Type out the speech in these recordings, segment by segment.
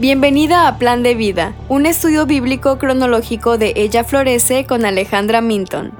Bienvenida a Plan de Vida, un estudio bíblico cronológico de Ella Florece con Alejandra Minton.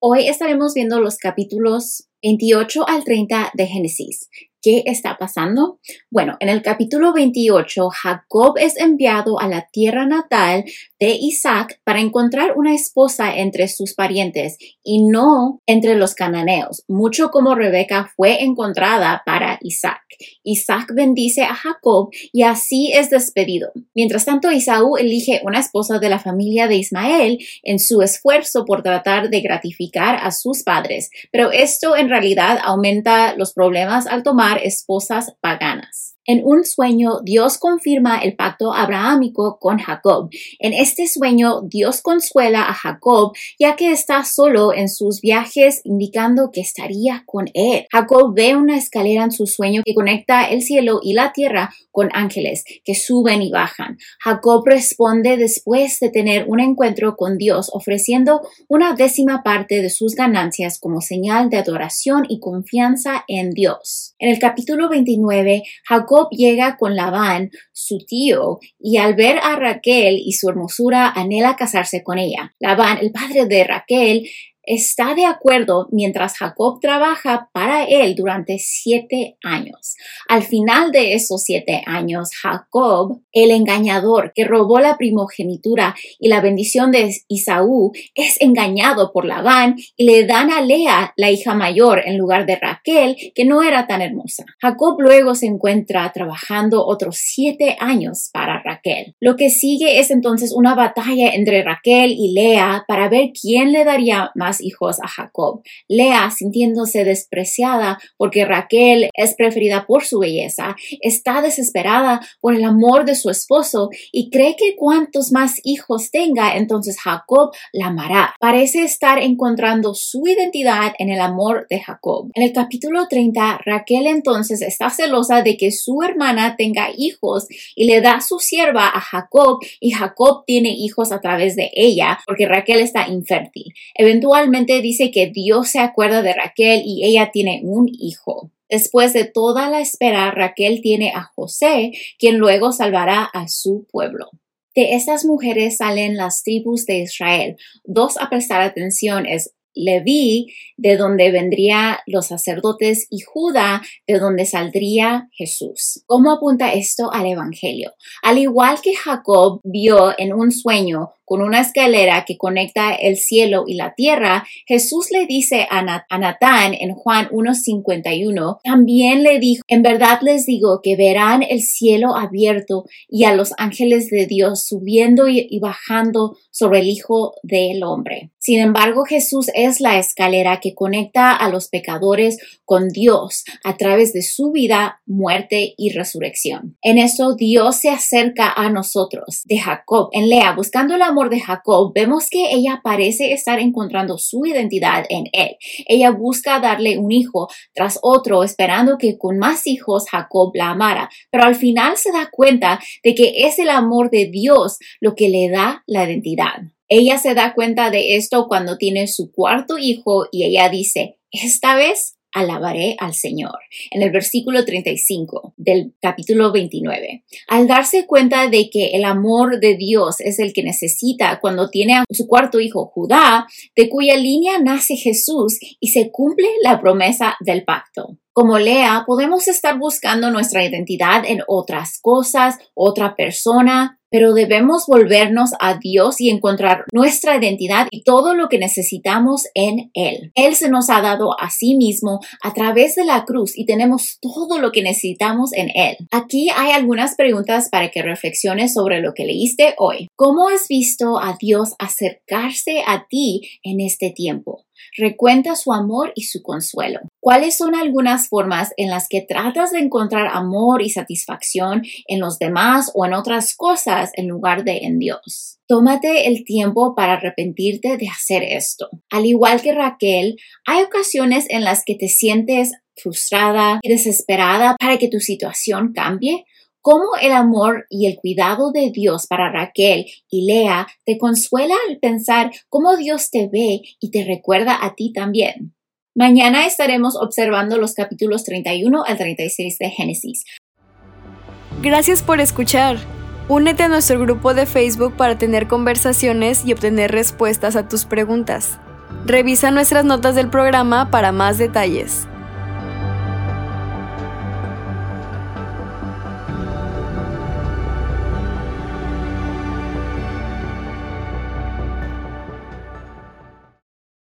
Hoy estaremos viendo los capítulos 28 al 30 de Génesis. ¿Qué está pasando? Bueno, en el capítulo 28, Jacob es enviado a la tierra natal de Isaac para encontrar una esposa entre sus parientes y no entre los cananeos, mucho como Rebeca fue encontrada para Isaac. Isaac bendice a Jacob y así es despedido. Mientras tanto, Isaú elige una esposa de la familia de Ismael en su esfuerzo por tratar de gratificar a sus padres, pero esto en realidad aumenta los problemas al tomar esposas paganas. En un sueño, Dios confirma el pacto abrahámico con Jacob. En este sueño, Dios consuela a Jacob ya que está solo en sus viajes, indicando que estaría con él. Jacob ve una escalera en su sueño que conecta el cielo y la tierra con ángeles que suben y bajan. Jacob responde después de tener un encuentro con Dios, ofreciendo una décima parte de sus ganancias como señal de adoración y confianza en Dios. En el capítulo 29, Jacob llega con Labán, su tío, y al ver a Raquel y su hermosura anhela casarse con ella. Labán, el padre de Raquel, está de acuerdo mientras Jacob trabaja para él durante siete años. Al final de esos siete años, Jacob, el engañador que robó la primogenitura y la bendición de Isaú, es engañado por Labán y le dan a Lea, la hija mayor, en lugar de Raquel, que no era tan hermosa. Jacob luego se encuentra trabajando otros siete años para Raquel. Lo que sigue es entonces una batalla entre Raquel y Lea para ver quién le daría más hijos a Jacob. Lea, sintiéndose despreciada porque Raquel es preferida por su belleza, está desesperada por el amor de su esposo y cree que cuantos más hijos tenga, entonces Jacob la amará. Parece estar encontrando su identidad en el amor de Jacob. En el capítulo 30, Raquel entonces está celosa de que su hermana tenga hijos y le da su sierva a Jacob y Jacob tiene hijos a través de ella porque Raquel está infértil. Eventualmente dice que Dios se acuerda de Raquel y ella tiene un hijo. Después de toda la espera, Raquel tiene a José, quien luego salvará a su pueblo. De estas mujeres salen las tribus de Israel. Dos a prestar atención es Leví, de donde vendrían los sacerdotes, y Judá, de donde saldría Jesús. ¿Cómo apunta esto al Evangelio? Al igual que Jacob vio en un sueño con una escalera que conecta el cielo y la tierra, Jesús le dice a, Natán en Juan 1.51, también le dijo, en verdad les digo que verán el cielo abierto y a los ángeles de Dios subiendo y, y bajando sobre el Hijo del Hombre. Sin embargo, Jesús es la escalera que conecta a los pecadores con Dios a través de su vida, muerte y resurrección. En eso Dios se acerca a nosotros, de Jacob, en Lea, buscando la amor de Jacob, vemos que ella parece estar encontrando su identidad en él. Ella busca darle un hijo tras otro, esperando que con más hijos Jacob la amara, pero al final se da cuenta de que es el amor de Dios lo que le da la identidad. Ella se da cuenta de esto cuando tiene su cuarto hijo y ella dice, esta vez alabaré al Señor. En el versículo 35 del capítulo 29. Al darse cuenta de que el amor de Dios es el que necesita cuando tiene a su cuarto hijo Judá, de cuya línea nace Jesús y se cumple la promesa del pacto. Como Lea, podemos estar buscando nuestra identidad en otras cosas, otra persona, pero debemos volvernos a Dios y encontrar nuestra identidad y todo lo que necesitamos en Él. Él se nos ha dado a sí mismo a través de la cruz y tenemos todo lo que necesitamos en Él. Aquí hay algunas preguntas para que reflexiones sobre lo que leíste hoy. ¿Cómo has visto a Dios acercarse a ti en este tiempo? Recuenta su amor y su consuelo. ¿Cuáles son algunas formas en las que tratas de encontrar amor y satisfacción en los demás o en otras cosas en lugar de en Dios? Tómate el tiempo para arrepentirte de hacer esto. Al igual que Raquel, hay ocasiones en las que te sientes frustrada y desesperada para que tu situación cambie cómo el amor y el cuidado de Dios para Raquel y Lea te consuela al pensar cómo Dios te ve y te recuerda a ti también. Mañana estaremos observando los capítulos 31 al 36 de Génesis. Gracias por escuchar. Únete a nuestro grupo de Facebook para tener conversaciones y obtener respuestas a tus preguntas. Revisa nuestras notas del programa para más detalles.